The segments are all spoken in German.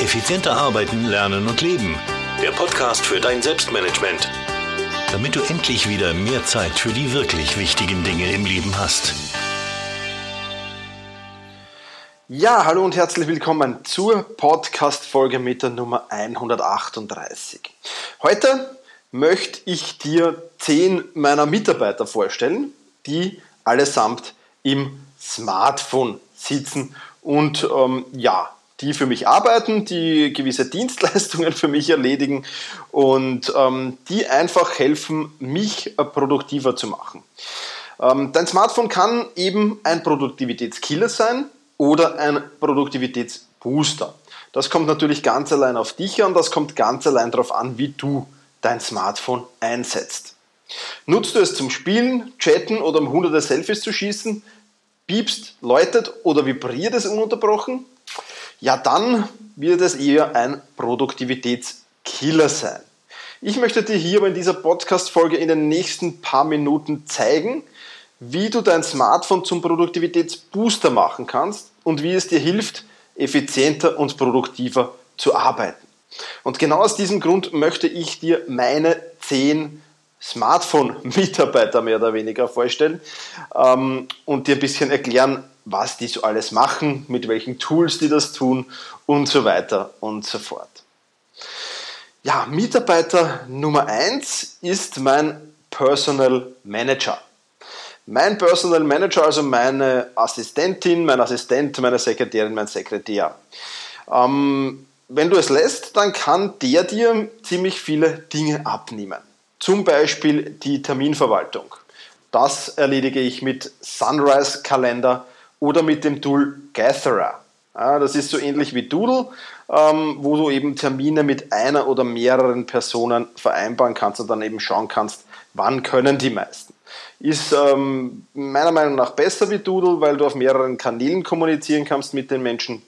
Effizienter arbeiten, lernen und leben. Der Podcast für dein Selbstmanagement. Damit du endlich wieder mehr Zeit für die wirklich wichtigen Dinge im Leben hast. Ja, hallo und herzlich willkommen zur Podcast-Folge mit der Nummer 138. Heute möchte ich dir zehn meiner Mitarbeiter vorstellen, die allesamt im Smartphone sitzen und ähm, ja, die für mich arbeiten, die gewisse Dienstleistungen für mich erledigen und ähm, die einfach helfen, mich äh, produktiver zu machen. Ähm, dein Smartphone kann eben ein Produktivitätskiller sein oder ein Produktivitätsbooster. Das kommt natürlich ganz allein auf dich an, das kommt ganz allein darauf an, wie du dein Smartphone einsetzt. Nutzt du es zum Spielen, Chatten oder um hunderte Selfies zu schießen? Piepst, läutet oder vibriert es ununterbrochen? Ja dann wird es eher ein Produktivitätskiller sein. Ich möchte dir hier aber in dieser Podcast-Folge in den nächsten paar Minuten zeigen, wie du dein Smartphone zum Produktivitätsbooster machen kannst und wie es dir hilft, effizienter und produktiver zu arbeiten. Und genau aus diesem Grund möchte ich dir meine zehn Smartphone-Mitarbeiter mehr oder weniger vorstellen ähm, und dir ein bisschen erklären, was die so alles machen, mit welchen Tools die das tun und so weiter und so fort. Ja, Mitarbeiter Nummer eins ist mein Personal Manager. Mein Personal Manager, also meine Assistentin, mein Assistent, meine Sekretärin, mein Sekretär. Ähm, wenn du es lässt, dann kann der dir ziemlich viele Dinge abnehmen. Zum Beispiel die Terminverwaltung. Das erledige ich mit Sunrise Kalender oder mit dem Tool Gatherer. Ja, das ist so ähnlich wie Doodle, ähm, wo du eben Termine mit einer oder mehreren Personen vereinbaren kannst und dann eben schauen kannst, wann können die meisten. Ist ähm, meiner Meinung nach besser wie Doodle, weil du auf mehreren Kanälen kommunizieren kannst mit den Menschen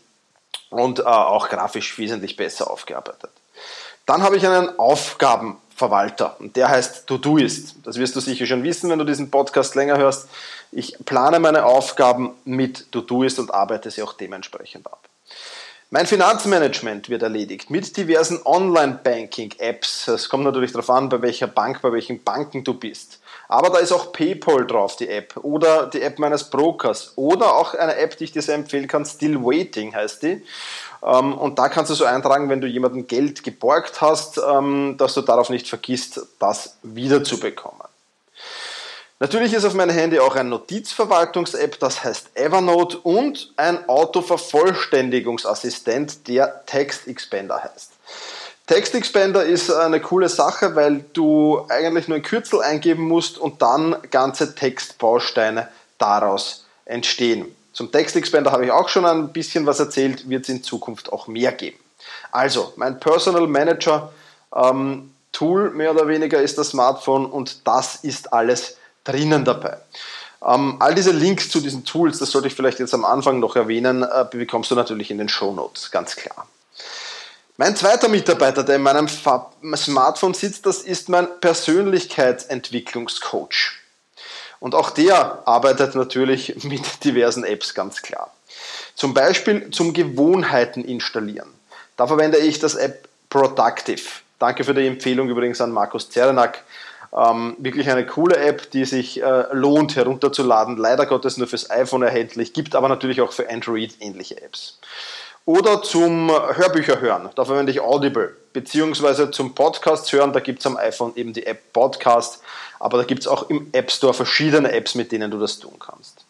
und äh, auch grafisch wesentlich besser aufgearbeitet. Dann habe ich einen Aufgabenverwalter und der heißt Todoist. Das wirst du sicher schon wissen, wenn du diesen Podcast länger hörst. Ich plane meine Aufgaben mit Todoist und arbeite sie auch dementsprechend ab. Mein Finanzmanagement wird erledigt mit diversen Online-Banking-Apps. Es kommt natürlich darauf an, bei welcher Bank, bei welchen Banken du bist. Aber da ist auch PayPal drauf, die App, oder die App meines Brokers, oder auch eine App, die ich dir sehr empfehlen kann, Still Waiting heißt die. Ähm, und da kannst du so eintragen, wenn du jemandem Geld geborgt hast, ähm, dass du darauf nicht vergisst, das wiederzubekommen. Natürlich ist auf meinem Handy auch ein Notizverwaltungs-App, das heißt Evernote und ein Autovervollständigungsassistent, der Text Expander heißt. Text Expander ist eine coole Sache, weil du eigentlich nur ein Kürzel eingeben musst und dann ganze Textbausteine daraus entstehen. Zum Text Expander habe ich auch schon ein bisschen was erzählt, wird es in Zukunft auch mehr geben. Also, mein Personal Manager ähm, Tool mehr oder weniger ist das Smartphone und das ist alles drinnen dabei. Ähm, all diese Links zu diesen Tools, das sollte ich vielleicht jetzt am Anfang noch erwähnen, äh, bekommst du natürlich in den Show Notes, ganz klar. Mein zweiter Mitarbeiter, der in meinem Smartphone sitzt, das ist mein Persönlichkeitsentwicklungscoach. Und auch der arbeitet natürlich mit diversen Apps, ganz klar. Zum Beispiel zum Gewohnheiten installieren. Da verwende ich das App Productive. Danke für die Empfehlung übrigens an Markus Zerenak. Ähm, wirklich eine coole App, die sich äh, lohnt herunterzuladen. Leider Gottes nur fürs iPhone erhältlich, gibt aber natürlich auch für Android ähnliche Apps. Oder zum Hörbücher hören, da verwende ich Audible. Beziehungsweise zum Podcast hören, da gibt es am iPhone eben die App Podcast, aber da gibt es auch im App Store verschiedene Apps, mit denen du das tun kannst.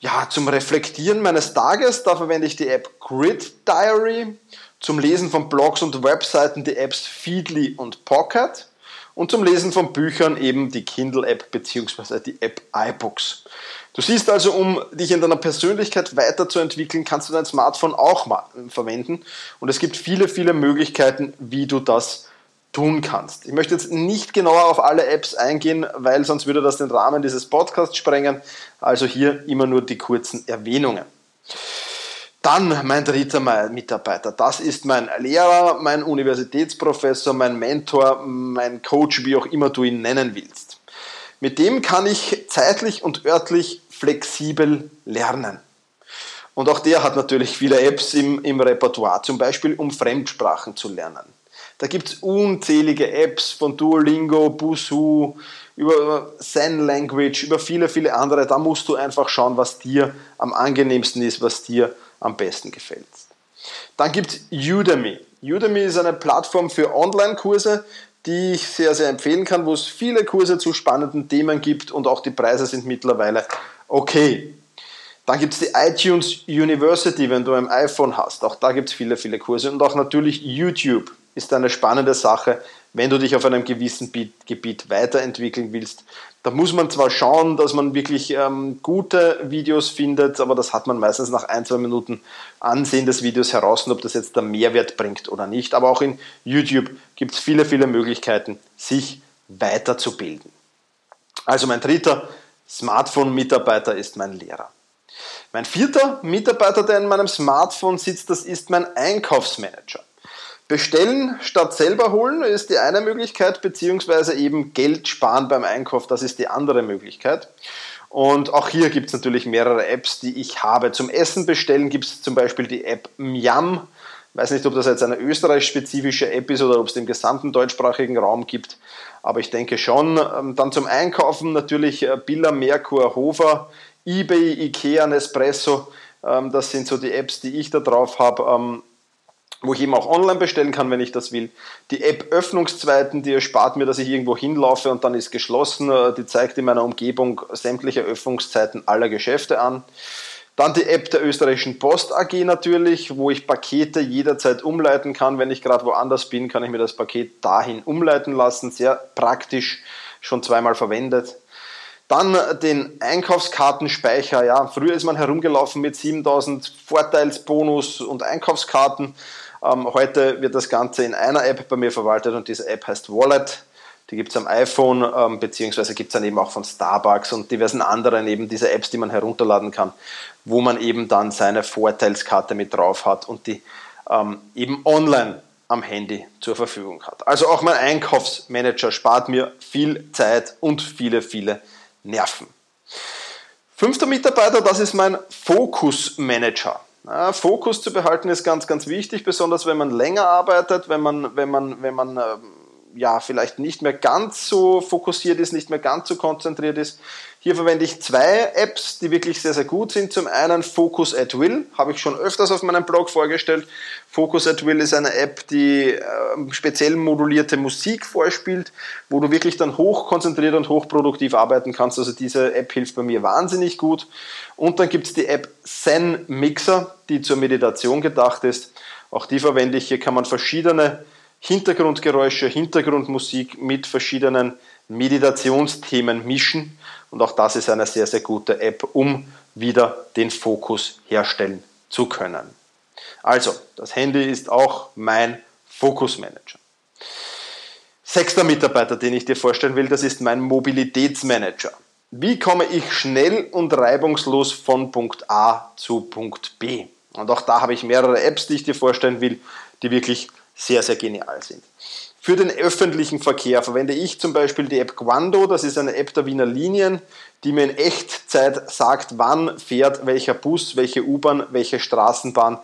Ja, zum Reflektieren meines Tages, da verwende ich die App Grid Diary. Zum Lesen von Blogs und Webseiten die Apps Feedly und Pocket und zum Lesen von Büchern eben die Kindle-App bzw. die App iBooks. Du siehst also, um dich in deiner Persönlichkeit weiterzuentwickeln, kannst du dein Smartphone auch mal verwenden und es gibt viele, viele Möglichkeiten, wie du das tun kannst. Ich möchte jetzt nicht genauer auf alle Apps eingehen, weil sonst würde das den Rahmen dieses Podcasts sprengen. Also hier immer nur die kurzen Erwähnungen. Dann mein dritter Mitarbeiter. Das ist mein Lehrer, mein Universitätsprofessor, mein Mentor, mein Coach, wie auch immer du ihn nennen willst. Mit dem kann ich zeitlich und örtlich flexibel lernen. Und auch der hat natürlich viele Apps im, im Repertoire, zum Beispiel um Fremdsprachen zu lernen. Da gibt es unzählige Apps von Duolingo, Busuu, über Zen Language, über viele, viele andere. Da musst du einfach schauen, was dir am angenehmsten ist, was dir am besten gefällt. Dann gibt es Udemy. Udemy ist eine Plattform für Online-Kurse, die ich sehr, sehr empfehlen kann, wo es viele Kurse zu spannenden Themen gibt und auch die Preise sind mittlerweile okay. Dann gibt es die iTunes University, wenn du ein iPhone hast. Auch da gibt es viele, viele Kurse. Und auch natürlich YouTube ist eine spannende Sache, wenn du dich auf einem gewissen Gebiet weiterentwickeln willst. Da muss man zwar schauen, dass man wirklich ähm, gute Videos findet, aber das hat man meistens nach ein, zwei Minuten Ansehen des Videos heraus, ob das jetzt der Mehrwert bringt oder nicht. Aber auch in YouTube gibt es viele, viele Möglichkeiten, sich weiterzubilden. Also mein dritter Smartphone-Mitarbeiter ist mein Lehrer. Mein vierter Mitarbeiter, der in meinem Smartphone sitzt, das ist mein Einkaufsmanager. Bestellen statt selber holen ist die eine Möglichkeit, beziehungsweise eben Geld sparen beim Einkauf, das ist die andere Möglichkeit. Und auch hier gibt es natürlich mehrere Apps, die ich habe. Zum Essen bestellen gibt es zum Beispiel die App Miam. Ich weiß nicht, ob das jetzt eine österreichisch-spezifische App ist oder ob es den gesamten deutschsprachigen Raum gibt, aber ich denke schon. Ähm, dann zum Einkaufen natürlich äh, Billa, Merkur, Hofer, eBay, Ikea, Nespresso, ähm, das sind so die Apps, die ich da drauf habe, ähm, wo ich eben auch online bestellen kann, wenn ich das will. Die App Öffnungszeiten, die erspart mir, dass ich irgendwo hinlaufe und dann ist geschlossen. Äh, die zeigt in meiner Umgebung sämtliche Öffnungszeiten aller Geschäfte an. Dann die App der österreichischen Post AG natürlich, wo ich Pakete jederzeit umleiten kann. Wenn ich gerade woanders bin, kann ich mir das Paket dahin umleiten lassen. Sehr praktisch, schon zweimal verwendet. Dann den Einkaufskartenspeicher. Ja, früher ist man herumgelaufen mit 7000 Vorteilsbonus und Einkaufskarten. Ähm, heute wird das Ganze in einer App bei mir verwaltet und diese App heißt Wallet. Die gibt es am iPhone, ähm, beziehungsweise gibt es dann eben auch von Starbucks und diversen anderen eben diese Apps, die man herunterladen kann, wo man eben dann seine Vorteilskarte mit drauf hat und die ähm, eben online am Handy zur Verfügung hat. Also auch mein Einkaufsmanager spart mir viel Zeit und viele, viele Nerven. Fünfter Mitarbeiter, das ist mein Fokusmanager. Ja, Fokus zu behalten ist ganz, ganz wichtig, besonders wenn man länger arbeitet, wenn man, wenn man, wenn man ähm, ja, vielleicht nicht mehr ganz so fokussiert ist, nicht mehr ganz so konzentriert ist. Hier verwende ich zwei Apps, die wirklich sehr, sehr gut sind. Zum einen Focus at Will, habe ich schon öfters auf meinem Blog vorgestellt. Focus at Will ist eine App, die äh, speziell modulierte Musik vorspielt, wo du wirklich dann hoch konzentriert und hochproduktiv arbeiten kannst. Also diese App hilft bei mir wahnsinnig gut. Und dann gibt es die App Zen Mixer, die zur Meditation gedacht ist. Auch die verwende ich. Hier kann man verschiedene Hintergrundgeräusche, Hintergrundmusik mit verschiedenen Meditationsthemen mischen. Und auch das ist eine sehr, sehr gute App, um wieder den Fokus herstellen zu können. Also, das Handy ist auch mein Fokusmanager. Sechster Mitarbeiter, den ich dir vorstellen will, das ist mein Mobilitätsmanager. Wie komme ich schnell und reibungslos von Punkt A zu Punkt B? Und auch da habe ich mehrere Apps, die ich dir vorstellen will, die wirklich sehr, sehr genial sind. Für den öffentlichen Verkehr verwende ich zum Beispiel die App Quando. Das ist eine App der Wiener Linien, die mir in Echtzeit sagt, wann fährt welcher Bus, welche U-Bahn, welche Straßenbahn,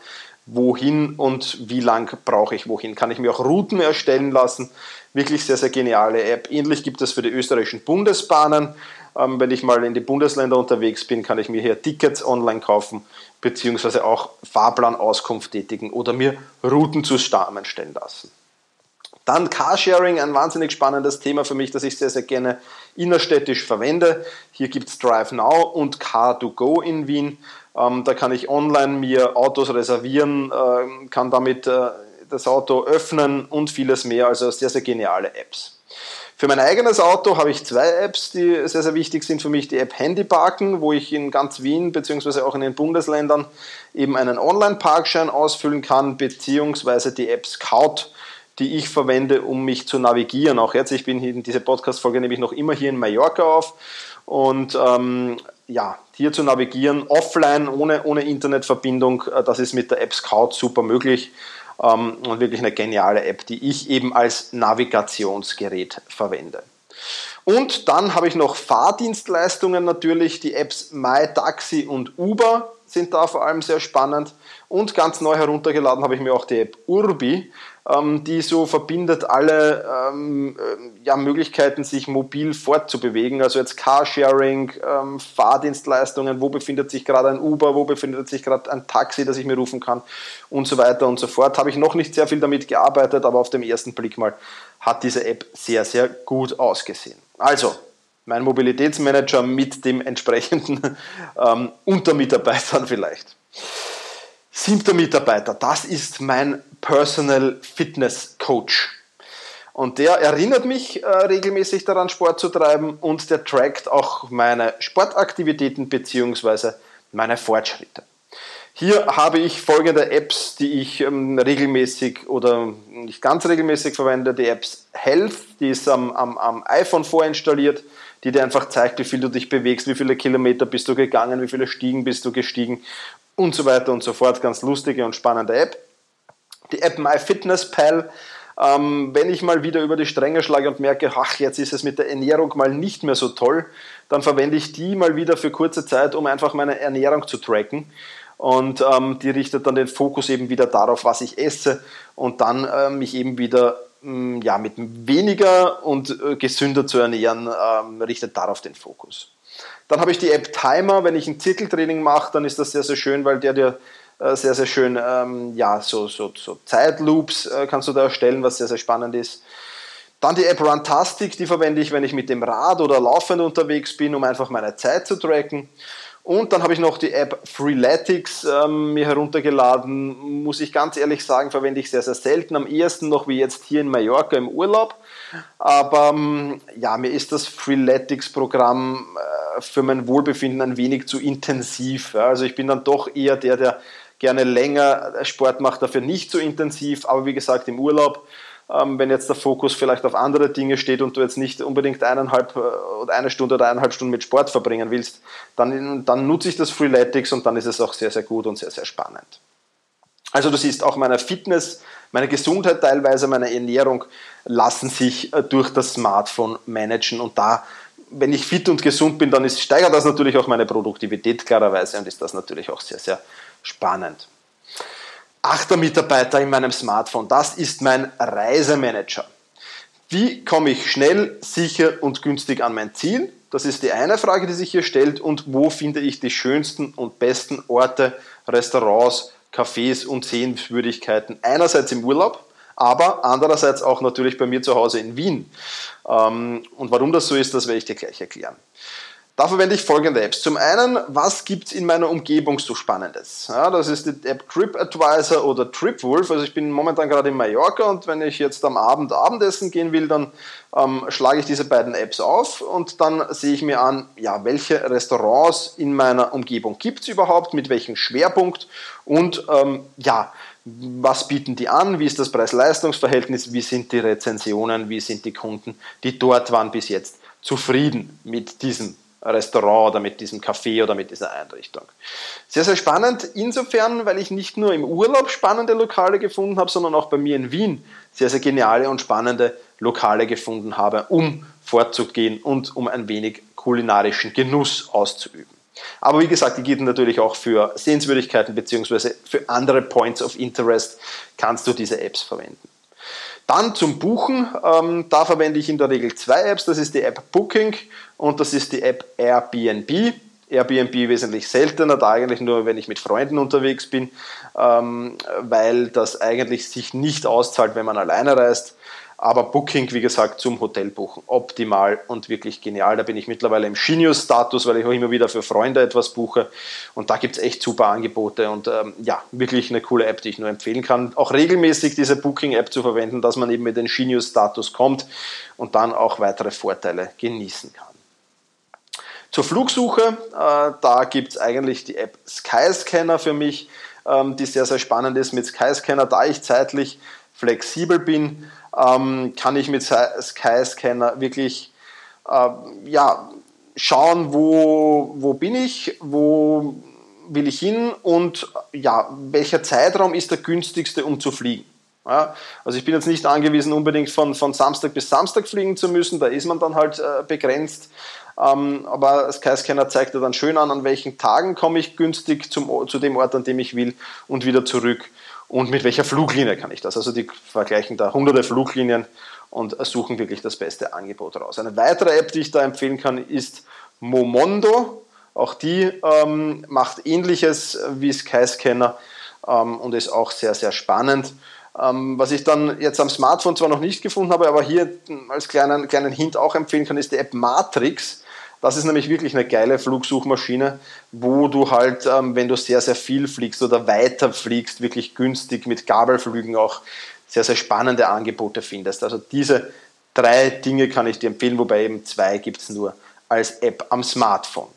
wohin und wie lang brauche ich wohin. Kann ich mir auch Routen erstellen lassen. Wirklich sehr, sehr geniale App. Ähnlich gibt es für die österreichischen Bundesbahnen. Ähm, wenn ich mal in die Bundesländer unterwegs bin, kann ich mir hier Tickets online kaufen beziehungsweise auch Fahrplanauskunft tätigen oder mir Routen zusammenstellen lassen. Dann Carsharing, ein wahnsinnig spannendes Thema für mich, das ich sehr, sehr gerne innerstädtisch verwende. Hier gibt es Drive Now und Car2Go in Wien. Ähm, da kann ich online mir Autos reservieren, äh, kann damit äh, das Auto öffnen und vieles mehr. Also sehr, sehr geniale Apps. Für mein eigenes Auto habe ich zwei Apps, die sehr, sehr wichtig sind für mich. Die App Handyparken, wo ich in ganz Wien bzw. auch in den Bundesländern eben einen Online-Parkschein ausfüllen kann, beziehungsweise die App Scout, die ich verwende, um mich zu navigieren. Auch jetzt, ich bin in dieser Podcast-Folge nämlich noch immer hier in Mallorca auf und ähm, ja, hier zu navigieren, offline, ohne, ohne Internetverbindung, äh, das ist mit der App Scout super möglich ähm, und wirklich eine geniale App, die ich eben als Navigationsgerät verwende. Und dann habe ich noch Fahrdienstleistungen natürlich, die Apps MyTaxi und Uber sind da vor allem sehr spannend. Und ganz neu heruntergeladen habe ich mir auch die App Urbi, ähm, die so verbindet alle ähm, äh, ja, Möglichkeiten, sich mobil fortzubewegen. Also jetzt Carsharing, ähm, Fahrdienstleistungen, wo befindet sich gerade ein Uber, wo befindet sich gerade ein Taxi, das ich mir rufen kann und so weiter und so fort. Habe ich noch nicht sehr viel damit gearbeitet, aber auf dem ersten Blick mal hat diese App sehr, sehr gut ausgesehen. Also, mein Mobilitätsmanager mit dem entsprechenden ähm, Untermitarbeitern vielleicht. Siebter Mitarbeiter, das ist mein Personal Fitness Coach. Und der erinnert mich äh, regelmäßig daran, Sport zu treiben und der trackt auch meine Sportaktivitäten bzw. meine Fortschritte. Hier habe ich folgende Apps, die ich ähm, regelmäßig oder nicht ganz regelmäßig verwende. Die Apps Health, die ist am, am, am iPhone vorinstalliert, die dir einfach zeigt, wie viel du dich bewegst, wie viele Kilometer bist du gegangen, wie viele Stiegen bist du gestiegen und so weiter und so fort. Ganz lustige und spannende App. Die App MyFitnessPal, ähm, wenn ich mal wieder über die Stränge schlage und merke, ach, jetzt ist es mit der Ernährung mal nicht mehr so toll, dann verwende ich die mal wieder für kurze Zeit, um einfach meine Ernährung zu tracken. Und ähm, die richtet dann den Fokus eben wieder darauf, was ich esse und dann äh, mich eben wieder mh, mm, ja, mit weniger und äh, gesünder zu ernähren, äh, richtet darauf den Fokus. Dann habe ich die App Timer. Wenn ich ein Zirkeltraining mache, dann ist das sehr, sehr schön, weil der dir äh, sehr, sehr schön, ähm, ja, so, so, so Zeitloops äh, kannst du da erstellen, was sehr, sehr spannend ist. Dann die App Runtastic, die verwende ich, wenn ich mit dem Rad oder laufend unterwegs bin, um einfach meine Zeit zu tracken. Und dann habe ich noch die App Freeletics ähm, mir heruntergeladen. Muss ich ganz ehrlich sagen, verwende ich sehr, sehr selten. Am ehesten noch wie jetzt hier in Mallorca im Urlaub. Aber ähm, ja, mir ist das Freeletics-Programm äh, für mein Wohlbefinden ein wenig zu intensiv. Ja. Also ich bin dann doch eher der, der gerne länger Sport macht, dafür nicht so intensiv. Aber wie gesagt, im Urlaub ähm, wenn jetzt der Fokus vielleicht auf andere Dinge steht und du jetzt nicht unbedingt eineinhalb äh, oder eine Stunde oder eineinhalb Stunden mit Sport verbringen willst, dann, dann nutze ich das Freeletics und dann ist es auch sehr, sehr gut und sehr, sehr spannend. Also du siehst, auch meine Fitness, meine Gesundheit teilweise, meine Ernährung lassen sich äh, durch das Smartphone managen und da wenn ich fit und gesund bin, dann ist, steigert das natürlich auch meine Produktivität klarerweise und ist das natürlich auch sehr, sehr spannend achter Mitarbeiter in meinem Smartphone. Das ist mein Reisemanager. Wie komme ich schnell, sicher und günstig an mein Ziel? Das ist die eine Frage, die sich hier stellt. Und wo finde ich die schönsten und besten Orte, Restaurants, Cafés und Sehenswürdigkeiten? Einerseits im Urlaub, aber andererseits auch natürlich bei mir zu Hause in Wien. Ähm, und warum das so ist, das werde ich dir gleich erklären. Da verwende ich folgende Apps. Zum einen, was gibt es in meiner Umgebung so Spannendes? Ja, das ist die App TripAdvisor oder TripWolf. Also ich bin momentan gerade in Mallorca und wenn ich jetzt am Abend Abendessen gehen will, dann ähm, schlage ich diese beiden Apps auf und dann sehe ich mir an, ja, welche Restaurants in meiner Umgebung gibt es überhaupt, mit welchem Schwerpunkt und ähm, ja, was bieten die an, wie ist das Preis-Leistungs-Verhältnis, wie sind die Rezensionen, wie sind die Kunden, die dort waren bis jetzt zufrieden mit diesem Restaurant oder mit diesem Café oder mit dieser Einrichtung. Sehr, sehr spannend insofern, weil ich nicht nur im Urlaub spannende Lokale gefunden habe, sondern auch bei mir in Wien sehr, sehr geniale und spannende Lokale gefunden habe, um vorzugehen und um ein wenig kulinarischen Genuss auszuüben. Aber wie gesagt, die gilt natürlich auch für Sehenswürdigkeiten bzw. für andere Points of Interest kannst du diese Apps verwenden. Dann zum Buchen, ähm, da verwende ich in der Regel zwei Apps. Das ist die App Booking und das ist die App Airbnb. Airbnb wesentlich seltener, da eigentlich nur, wenn ich mit Freunden unterwegs bin, ähm, weil das eigentlich sich nicht auszahlt, wenn man alleine reist. Aber Booking, wie gesagt, zum Hotelbuchen optimal und wirklich genial. Da bin ich mittlerweile im Genius-Status, weil ich auch immer wieder für Freunde etwas buche. Und da gibt es echt super Angebote und ähm, ja, wirklich eine coole App, die ich nur empfehlen kann. Auch regelmäßig diese Booking-App zu verwenden, dass man eben mit den Genius-Status kommt und dann auch weitere Vorteile genießen kann. Zur Flugsuche, äh, da gibt es eigentlich die App Skyscanner für mich, ähm, die sehr, sehr spannend ist. Mit Skyscanner, da ich zeitlich flexibel bin, ähm, kann ich mit Skyscanner wirklich äh, ja, schauen, wo, wo bin ich, wo will ich hin und ja, welcher Zeitraum ist der günstigste, um zu fliegen. Ja, also ich bin jetzt nicht angewiesen, unbedingt von, von Samstag bis Samstag fliegen zu müssen, da ist man dann halt äh, begrenzt. Ähm, aber Skyscanner zeigt ja dann schön an, an welchen Tagen komme ich günstig zum, zu dem Ort, an dem ich will und wieder zurück. Und mit welcher Fluglinie kann ich das? Also die vergleichen da hunderte Fluglinien und suchen wirklich das beste Angebot raus. Eine weitere App, die ich da empfehlen kann, ist Momondo. Auch die ähm, macht ähnliches wie Skyscanner ähm, und ist auch sehr, sehr spannend. Ähm, was ich dann jetzt am Smartphone zwar noch nicht gefunden habe, aber hier als kleinen, kleinen Hint auch empfehlen kann, ist die App Matrix. Das ist nämlich wirklich eine geile Flugsuchmaschine, wo du halt, ähm, wenn du sehr, sehr viel fliegst oder weiter fliegst, wirklich günstig mit Gabelflügen auch sehr, sehr spannende Angebote findest. Also diese drei Dinge kann ich dir empfehlen, wobei eben zwei gibt es nur als App am Smartphone.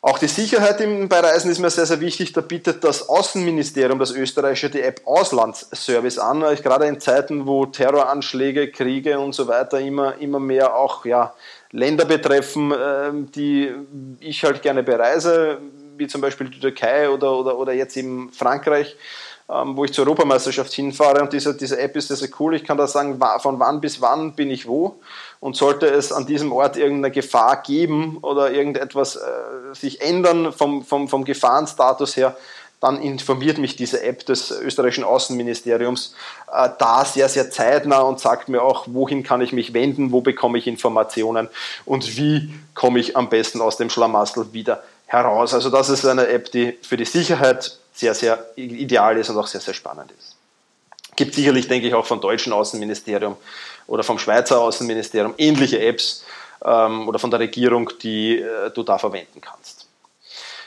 Auch die Sicherheit bei Reisen ist mir sehr, sehr wichtig. Da bietet das Außenministerium, das österreichische, die App Auslandsservice an. Gerade in Zeiten, wo Terroranschläge, Kriege und so weiter immer, immer mehr auch ja, Länder betreffen, ähm, die ich halt gerne bereise, wie zum Beispiel die Türkei oder, oder, oder jetzt eben Frankreich ähm, wo ich zur Europameisterschaft hinfahre. Und diese, diese App ist sehr, sehr cool. Ich kann da sagen, von wann bis wann bin ich wo. Und sollte es an diesem Ort irgendeine Gefahr geben oder irgendetwas äh, sich ändern vom, vom, vom Gefahrenstatus her, dann informiert mich diese App des österreichischen Außenministeriums äh, da sehr, sehr zeitnah und sagt mir auch, wohin kann ich mich wenden, wo bekomme ich Informationen und wie komme ich am besten aus dem Schlamassel wieder heraus. Also das ist eine App, die für die Sicherheit sehr, sehr ideal ist und auch sehr, sehr spannend ist. Gibt sicherlich, denke ich, auch vom deutschen Außenministerium oder vom Schweizer Außenministerium ähnliche Apps ähm, oder von der Regierung, die äh, du da verwenden kannst.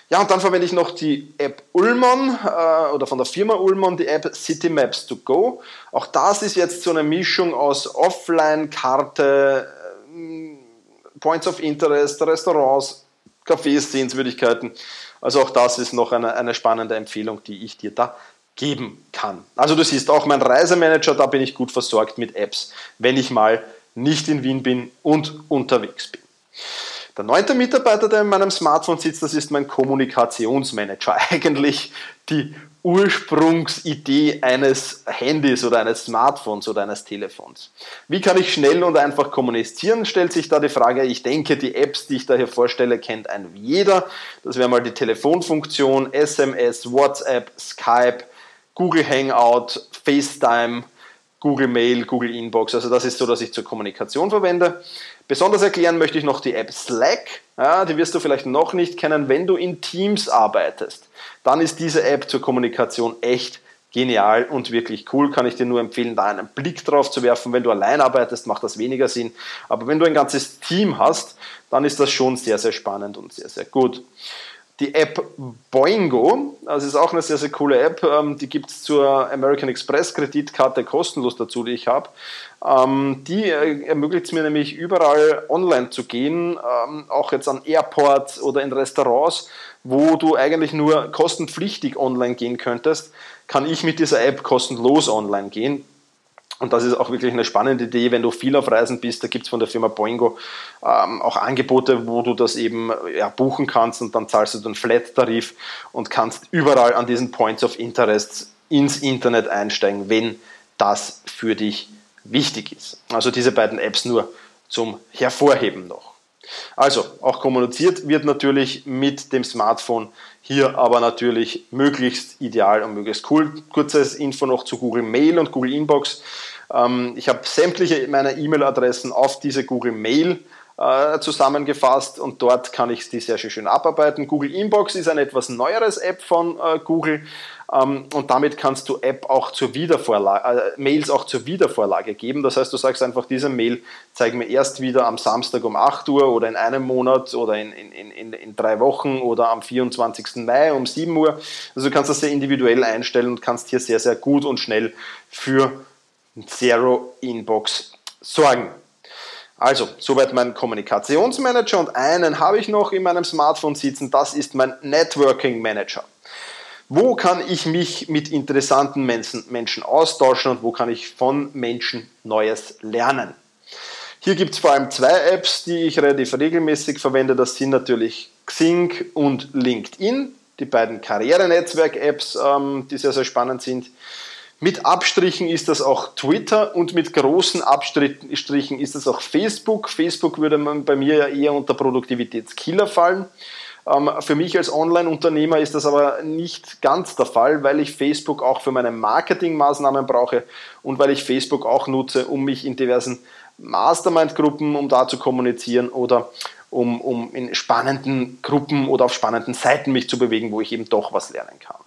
Ja, und dann verwende ich noch die App Ullmann äh, oder von der Firma Ullmann die App City Maps to Go. Auch das ist jetzt so eine Mischung aus Offline-Karte, äh, Points of Interest, Restaurants, Cafés, Sehenswürdigkeiten. Also auch das ist noch eine, eine spannende Empfehlung, die ich dir da geben kann. Also du siehst auch mein Reisemanager, da bin ich gut versorgt mit Apps, wenn ich mal nicht in Wien bin und unterwegs bin. Der neunte Mitarbeiter, der in meinem Smartphone sitzt, das ist mein Kommunikationsmanager. Eigentlich die Ursprungsidee eines Handys oder eines Smartphones oder eines Telefons. Wie kann ich schnell und einfach kommunizieren, stellt sich da die Frage. Ich denke, die Apps, die ich da hier vorstelle, kennt ein jeder. Das wäre mal die Telefonfunktion, SMS, WhatsApp, Skype, Google Hangout, FaceTime, Google Mail, Google Inbox. Also das ist so, dass ich zur Kommunikation verwende. Besonders erklären möchte ich noch die App Slack. Ja, die wirst du vielleicht noch nicht kennen, wenn du in Teams arbeitest dann ist diese App zur Kommunikation echt genial und wirklich cool. Kann ich dir nur empfehlen, da einen Blick drauf zu werfen. Wenn du allein arbeitest, macht das weniger Sinn. Aber wenn du ein ganzes Team hast, dann ist das schon sehr, sehr spannend und sehr, sehr gut. Die App Boingo, das ist auch eine sehr, sehr coole App, ähm, die gibt es zur American Express Kreditkarte kostenlos dazu, die ich habe. Ähm, die äh, ermöglicht es mir nämlich überall online zu gehen, ähm, auch jetzt an Airports oder in Restaurants wo du eigentlich nur kostenpflichtig online gehen könntest, kann ich mit dieser App kostenlos online gehen. Und das ist auch wirklich eine spannende Idee, wenn du viel auf Reisen bist. Da gibt es von der Firma Boingo ähm, auch Angebote, wo du das eben ja, buchen kannst und dann zahlst du den Flat-Tarif und kannst überall an diesen Points of Interest ins Internet einsteigen, wenn das für dich wichtig ist. Also diese beiden Apps nur zum Hervorheben noch. Also, auch kommuniziert wird natürlich mit dem Smartphone, hier aber natürlich möglichst ideal und möglichst cool. Kurzes Info noch zu Google Mail und Google Inbox. Ähm, ich habe sämtliche meiner E-Mail-Adressen auf diese Google Mail äh, zusammengefasst und dort kann ich die sehr schön abarbeiten. Google Inbox ist eine etwas neueres App von äh, Google ähm, und damit kannst du App auch zur Wiedervorlage, äh, Mails auch zur Wiedervorlage geben. Das heißt, du sagst einfach, diese Mail zeig mir erst wieder am Samstag um 8 Uhr oder in einem Monat oder in, in, in, in drei Wochen oder am 24. Mai um 7 Uhr. Also du kannst das sehr individuell einstellen und kannst hier sehr, sehr gut und schnell für Zero Inbox sorgen. Also, soweit mein Kommunikationsmanager und einen habe ich noch in meinem Smartphone sitzen, das ist mein Networking Manager. Wo kann ich mich mit interessanten Menschen, austauschen und wo kann ich von Menschen Neues lernen? Hier gibt es vor allem zwei Apps, die ich relativ regelmäßig verwende. Das sind natürlich Xing und LinkedIn, die beiden Karrierenetzwerk-Apps, ähm, die sehr, sehr spannend sind. Mit Abstrichen ist das auch Twitter und mit großen Abstrichen ist das auch Facebook. Facebook würde man bei mir ja eher unter Produktivitätskiller fallen. Ähm, für mich als Online-Unternehmer ist das aber nicht ganz der Fall, weil ich Facebook auch für meine Marketingmaßnahmen brauche und weil ich Facebook auch nutze, um mich in diversen Mastermind-Gruppen, um da zu kommunizieren oder um, um in spannenden Gruppen oder auf spannenden Seiten mich zu bewegen, wo ich eben doch was lernen kann.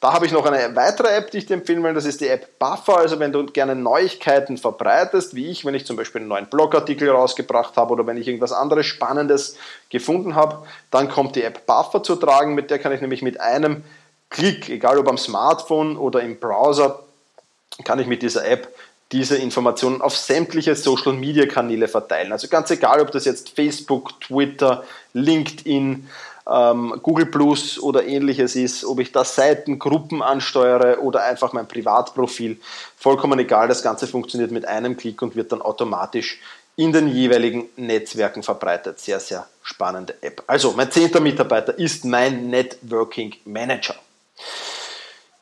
Da habe ich noch eine weitere App, die ich dir empfehlen will, das ist die App Buffer. Also wenn du gerne Neuigkeiten verbreitest, wie ich, wenn ich zum Beispiel einen neuen Blogartikel rausgebracht habe oder wenn ich irgendwas anderes Spannendes gefunden habe, dann kommt die App Buffer zu tragen. Mit der kann ich nämlich mit einem Klick, egal ob am Smartphone oder im Browser, kann ich mit dieser App diese Informationen auf sämtliche Social Media Kanäle verteilen. Also ganz egal, ob das jetzt Facebook, Twitter, LinkedIn, Google Plus oder ähnliches ist, ob ich da Seiten, Gruppen ansteuere oder einfach mein Privatprofil. Vollkommen egal, das Ganze funktioniert mit einem Klick und wird dann automatisch in den jeweiligen Netzwerken verbreitet. Sehr, sehr spannende App. Also, mein zehnter Mitarbeiter ist mein Networking Manager.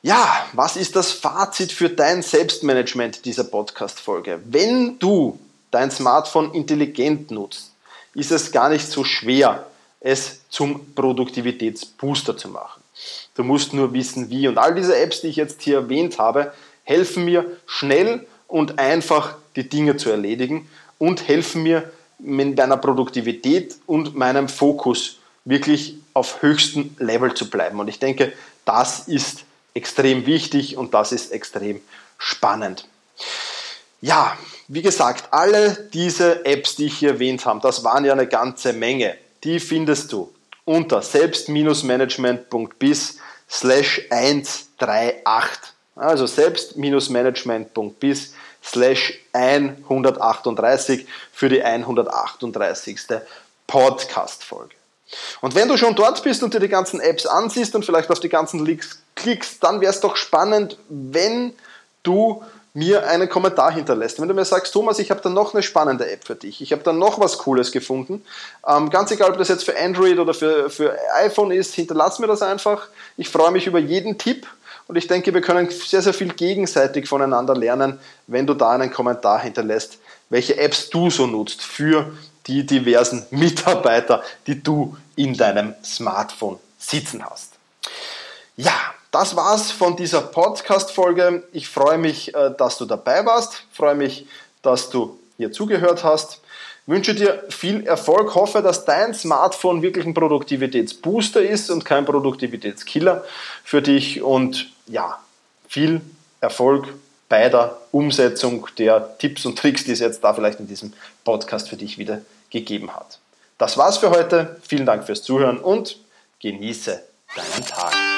Ja, was ist das Fazit für dein Selbstmanagement dieser Podcast-Folge? Wenn du dein Smartphone intelligent nutzt, ist es gar nicht so schwer, es zum Produktivitätsbooster zu machen. Du musst nur wissen, wie. Und all diese Apps, die ich jetzt hier erwähnt habe, helfen mir schnell und einfach die Dinge zu erledigen und helfen mir mit meiner Produktivität und meinem Fokus wirklich auf höchstem Level zu bleiben. Und ich denke, das ist extrem wichtig und das ist extrem spannend. Ja, wie gesagt, alle diese Apps, die ich hier erwähnt habe, das waren ja eine ganze Menge die findest du unter selbst-management.bis slash 138. Also selbst-management.bis slash 138 für die 138. Podcast-Folge. Und wenn du schon dort bist und dir die ganzen Apps ansiehst und vielleicht auf die ganzen Links klickst, dann wäre es doch spannend, wenn du mir einen Kommentar hinterlässt. Wenn du mir sagst, Thomas, ich habe da noch eine spannende App für dich, ich habe da noch was Cooles gefunden, ähm, ganz egal, ob das jetzt für Android oder für, für iPhone ist, hinterlass mir das einfach. Ich freue mich über jeden Tipp und ich denke, wir können sehr, sehr viel gegenseitig voneinander lernen, wenn du da einen Kommentar hinterlässt, welche Apps du so nutzt für die diversen Mitarbeiter, die du in deinem Smartphone sitzen hast. Ja, das war's von dieser Podcast-Folge. Ich freue mich, äh, dass du dabei warst. Ich freue mich, dass du hier zugehört hast. Ich wünsche dir viel Erfolg. Hoffe, dass dein Smartphone wirklich ein Produktivitätsbooster ist und kein Produktivitätskiller für dich. Und ja, viel Erfolg bei der Umsetzung der Tipps und Tricks, die es jetzt da vielleicht in diesem Podcast für dich wieder gegeben hat. Das war's für heute. Vielen Dank fürs Zuhören und genieße deinen Tag.